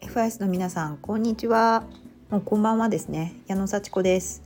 FIS の皆さんこんにちは。もうこんばんはですね。矢野幸子です、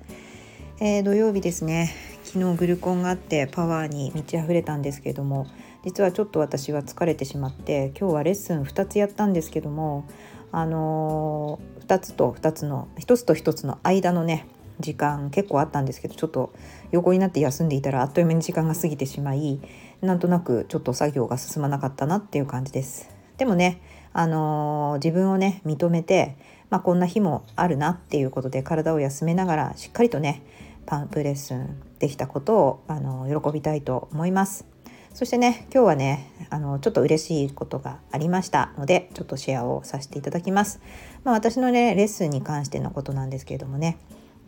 えー、土曜日ですね。昨日グルコンがあってパワーに満ち溢れたんですけども実はちょっと私は疲れてしまって今日はレッスン2つやったんですけどもあのー、2つと2つの1つと1つの間のね時間結構あったんですけどちょっと横になって休んでいたらあっという間に時間が過ぎてしまいなんとなくちょっと作業が進まなかったなっていう感じです。でもねあのー、自分をね認めて、まあ、こんな日もあるなっていうことで体を休めながらしっかりとねパンプレッスンできたことを、あのー、喜びたいと思います。そしてね今日はねあのちょっと嬉しいことがありましたのでちょっとシェアをさせていただきます。まあ、私のねレッスンに関してのことなんですけれどもね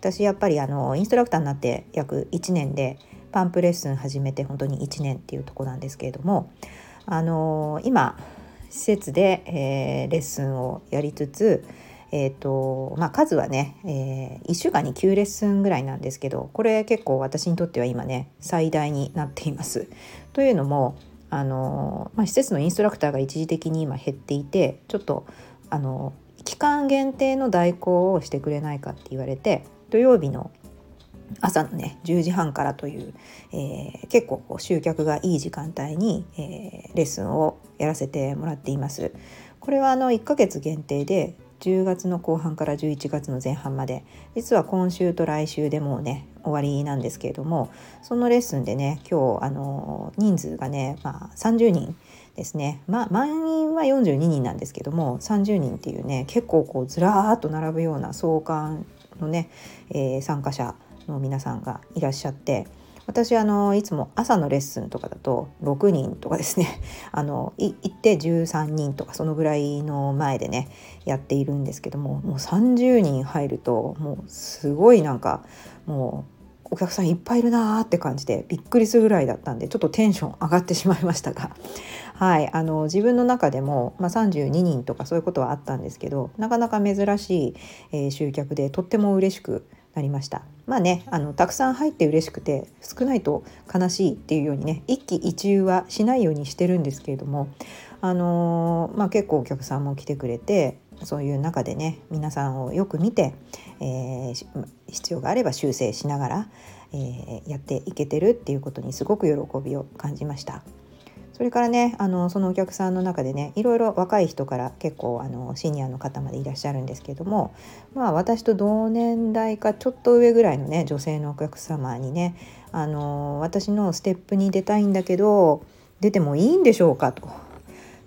私やっぱりあのインストラクターになって約1年でパンプレッスン始めて本当に1年っていうとこなんですけれどもあの今施設で、えー、レッスンをやりつつ、えーとまあ、数はね、えー、1週間に9レッスンぐらいなんですけどこれ結構私にとっては今ね最大になっています。というのもあの、まあ、施設のインストラクターが一時的に今減っていてちょっとあの期間限定の代行をしてくれないかって言われて土曜日の朝のね10時半からという、えー、結構こう集客がいい時間帯に、えー、レッスンをやらせてもらっています。これはあの1ヶ月限定で10月の後半から11月の前半まで実は今週と来週でもうね終わりなんですけれどもそのレッスンでね今日あの人数がね、まあ、30人ですね、まあ、満員は42人なんですけども30人っていうね結構こうずらーっと並ぶような壮観のね、えー、参加者の皆さんがいらっしゃって私あのいつも朝のレッスンとかだと6人とかですね あの行って13人とかそのぐらいの前でねやっているんですけどももう30人入るともうすごいなんかもうお客さんいっぱいいるなーって感じでびっくりするぐらいだったんでちょっとテンション上がってしまいましたが はい、あの自分の中でも、まあ、32人とかそういうことはあったんですけどなかなか珍しい、えー、集客でとっても嬉しくなりました。まあねあのたくさん入って嬉しくて少ないと悲しいっていうようにね一喜一憂はしないようにしてるんですけれども、あの、まあ、結構お客さんも来てくれてそういう中でね皆さんをよく見て、えー、必要があれば修正しながら、えー、やっていけてるっていうことにすごく喜びを感じました。それからねあのそのお客さんの中でねいろいろ若い人から結構あのシニアの方までいらっしゃるんですけどもまあ私と同年代かちょっと上ぐらいのね女性のお客様にねあの私のステップに出たいんだけど出てもいいんでしょうかと。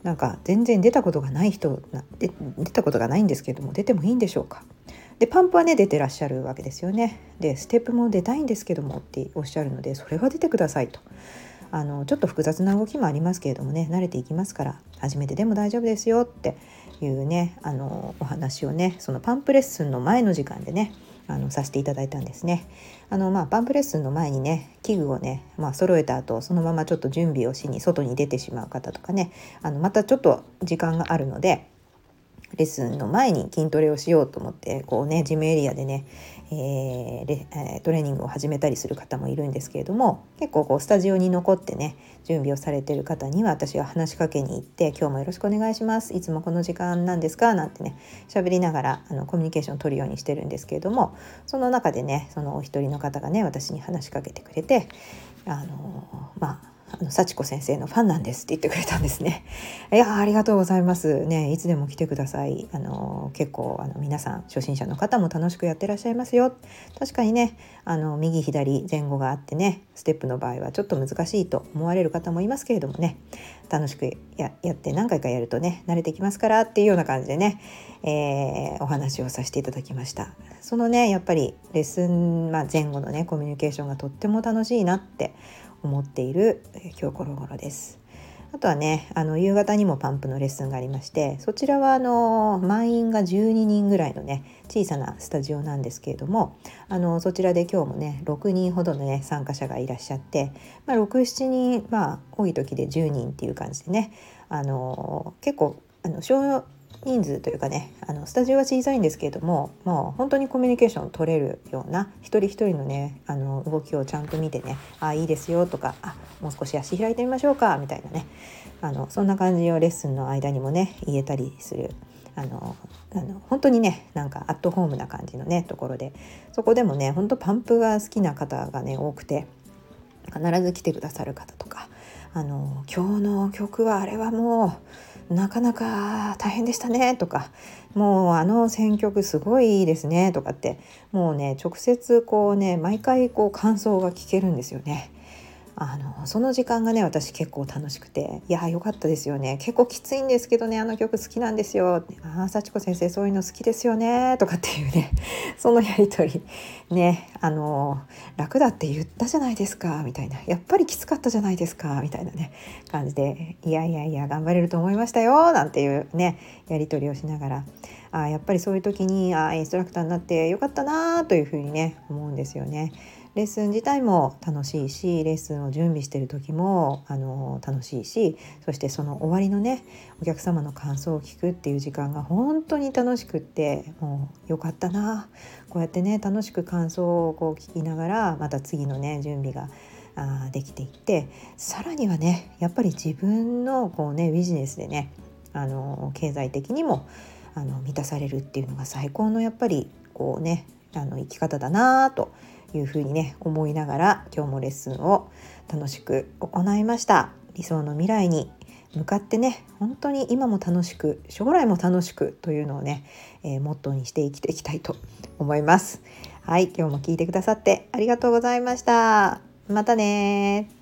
なんか全然出たことがない人で出たことがないんですけども出てもいいんでしょうか？でパンプはね出てらっしゃるわけですよね。でステップも出たいんですけどもっておっしゃるのでそれは出てくださいと。あのちょっと複雑な動きもありますけれどもね慣れていきますから初めてでも大丈夫ですよっていうねあのお話をねそのパンプレッスンの前の時間でねあのさせていただいたんですね。あのまあパンプレッスンの前にね器具をねまあ揃えた後そのままちょっと準備をしに外に出てしまう方とかねあのまたちょっと時間があるのでレッスンの前に筋トレをしようと思ってこうねジムエリアでねえー、トレーニングを始めたりする方もいるんですけれども結構こうスタジオに残ってね準備をされてる方には私が話しかけに行って「今日もよろしくお願いしますいつもこの時間なんですか?」なんてね喋りながらあのコミュニケーションを取るようにしてるんですけれどもその中でねそのお一人の方がね私に話しかけてくれてあのまああの幸子先生のファンなんです。って言ってくれたんですね。いやありがとうございます。ねいつでも来てください。あの結構あの皆さん初心者の方も楽しくやってらっしゃいますよ。確かにねあの右左前後があってねステップの場合はちょっと難しいと思われる方もいますけれどもね楽しくやって何回かやるとね慣れてきますからっていうような感じでね、えー、お話をさせていただきました。そのねやっぱりレッスン、まあ、前後のねコミュニケーションがとっても楽しいなって思っている今日この頃です。あとはねあの夕方にもパンプのレッスンがありましてそちらはあの満員が12人ぐらいのね小さなスタジオなんですけれどもあのそちらで今日もね6人ほどのね参加者がいらっしゃって、まあ、67人まあ多い時で10人っていう感じでねあの結構あの小人数というかねあのスタジオは小さいんですけれどももう本当にコミュニケーション取れるような一人一人のねあの動きをちゃんと見てねあいいですよとかあもう少し足開いてみましょうかみたいなねあのそんな感じをレッスンの間にもね言えたりするあのあの本当にねなんかアットホームな感じのねところでそこでもね本当パンプが好きな方がね多くて必ず来てくださる方とかあの今日の曲はあれはもうなかなか大変でしたねとかもうあの選曲すごいいいですねとかってもうね直接こうね毎回こう感想が聞けるんですよね。あのその時間がね私結構楽しくて「いや良かったですよね。結構きついんですけどねあの曲好きなんですよ」ああ幸子先生そういうの好きですよね」とかっていうね そのやり取りねあの楽だって言ったじゃないですかみたいな。やっぱりきつかったじゃないですかみたいなね感じで「いやいやいや頑張れると思いましたよ」なんていうねやり取りをしながら。あやっぱりそういう時にあインストラクターになってよかったなというふうにね思うんですよね。レッスン自体も楽しいしレッスンを準備してる時もあの楽しいしそしてその終わりのねお客様の感想を聞くっていう時間が本当に楽しくってもうよかったな。こうやってね楽しく感想をこう聞きながらまた次のね準備ができていってさらにはねやっぱり自分のこうねビジネスでねあの経済的にもあの満たされるっていうのが最高のやっぱりこうねあの生き方だなというふうにね思いながら今日もレッスンを楽しく行いました。理想の未来に向かってね本当に今も楽しく将来も楽しくというのをね、えー、モットーにして生きていきたいと思います。はい今日も聞いてくださってありがとうございました。またね